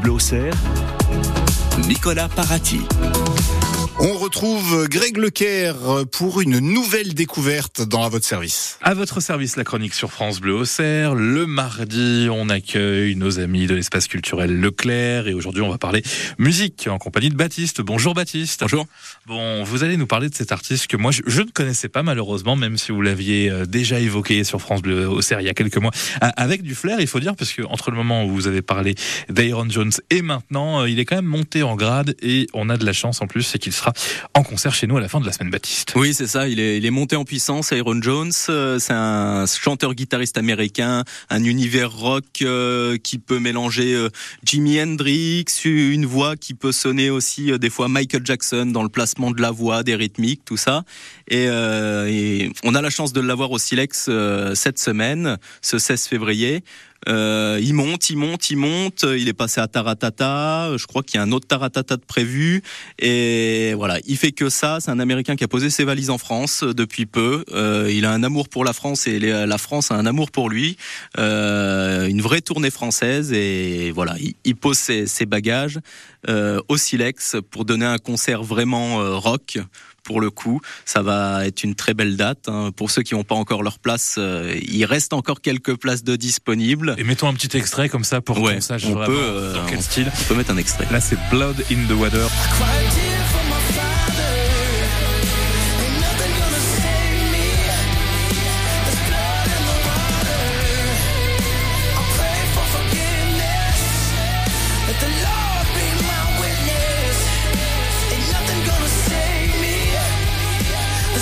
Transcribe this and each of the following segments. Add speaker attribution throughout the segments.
Speaker 1: Bleu Nicolas Parati.
Speaker 2: On retrouve Greg Lecaire pour une nouvelle découverte dans À votre service.
Speaker 3: À votre service, la chronique sur France Bleu Auxerre. Le mardi, on accueille nos amis de l'espace culturel Leclerc et aujourd'hui, on va parler musique en compagnie de Baptiste. Bonjour Baptiste.
Speaker 4: Bonjour.
Speaker 3: Bon, vous allez nous parler de cet artiste que moi, je, ne connaissais pas malheureusement, même si vous l'aviez euh, déjà évoqué sur France Bleu Auxerre il y a quelques mois. Avec du flair, il faut dire, parce que entre le moment où vous avez parlé d'Aaron Jones et maintenant, euh, il est quand même monté en grade et on a de la chance en plus, c'est qu'il sera en concert chez nous à la fin de la semaine Baptiste.
Speaker 4: Oui, c'est ça. Il est, il est monté en puissance. Aaron Jones, euh, c'est un chanteur-guitariste américain, un univers rock euh, qui peut mélanger euh, Jimi Hendrix, une voix qui peut sonner aussi des fois Michael Jackson dans le placement de la voix, des rythmiques, tout ça. Et, et on a la chance de l'avoir au Silex cette semaine, ce 16 février. Euh, il monte, il monte, il monte. Il est passé à Taratata. Je crois qu'il y a un autre Taratata de prévu. Et voilà, il fait que ça. C'est un Américain qui a posé ses valises en France depuis peu. Euh, il a un amour pour la France et la France a un amour pour lui. Euh, une vraie tournée française et voilà, il, pose ses, ses bagages au Silex pour donner un concert vraiment rock pour le coup. Ça va être une très belle date. Hein. Pour ceux qui n'ont pas encore leur place, euh, il reste encore quelques places de disponibles.
Speaker 3: Et mettons un petit extrait comme ça pour qu'on sache
Speaker 4: on peut, euh, dans quel style. On peut mettre un extrait.
Speaker 3: Là, c'est Blood in the Water.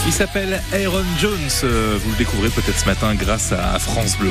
Speaker 3: Il s'appelle Aaron Jones. Euh, vous le découvrez peut-être ce matin grâce à France Bleu.